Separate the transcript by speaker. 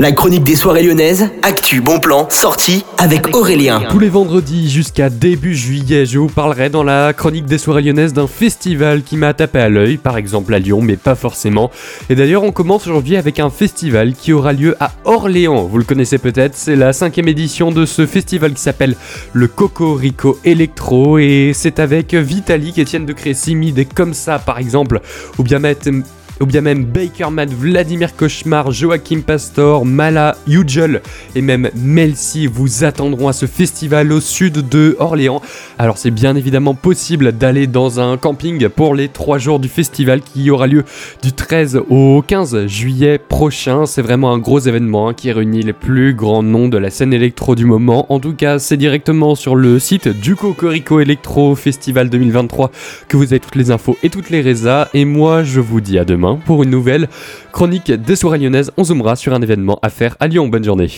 Speaker 1: La chronique des soirées lyonnaises, actu, bon plan, sortie avec Aurélien.
Speaker 2: Tous les vendredis jusqu'à début juillet, je vous parlerai dans la chronique des soirées lyonnaises d'un festival qui m'a tapé à l'œil, par exemple à Lyon, mais pas forcément. Et d'ailleurs, on commence aujourd'hui avec un festival qui aura lieu à Orléans. Vous le connaissez peut-être, c'est la cinquième édition de ce festival qui s'appelle le Cocorico Electro et c'est avec Vitalik, Etienne de Crécy, des comme ça par exemple, ou bien mettre ou bien même Bakerman, Vladimir Cauchemar, Joachim Pastor, Mala, Ujel et même Melcy vous attendront à ce festival au sud de Orléans. Alors c'est bien évidemment possible d'aller dans un camping pour les 3 jours du festival qui aura lieu du 13 au 15 juillet prochain. C'est vraiment un gros événement hein, qui réunit les plus grands noms de la scène électro du moment. En tout cas, c'est directement sur le site du Cocorico Electro Festival 2023 que vous avez toutes les infos et toutes les résas. Et moi, je vous dis à pour une nouvelle chronique des soirées lyonnaises. On zoomera sur un événement à faire à Lyon. Bonne journée.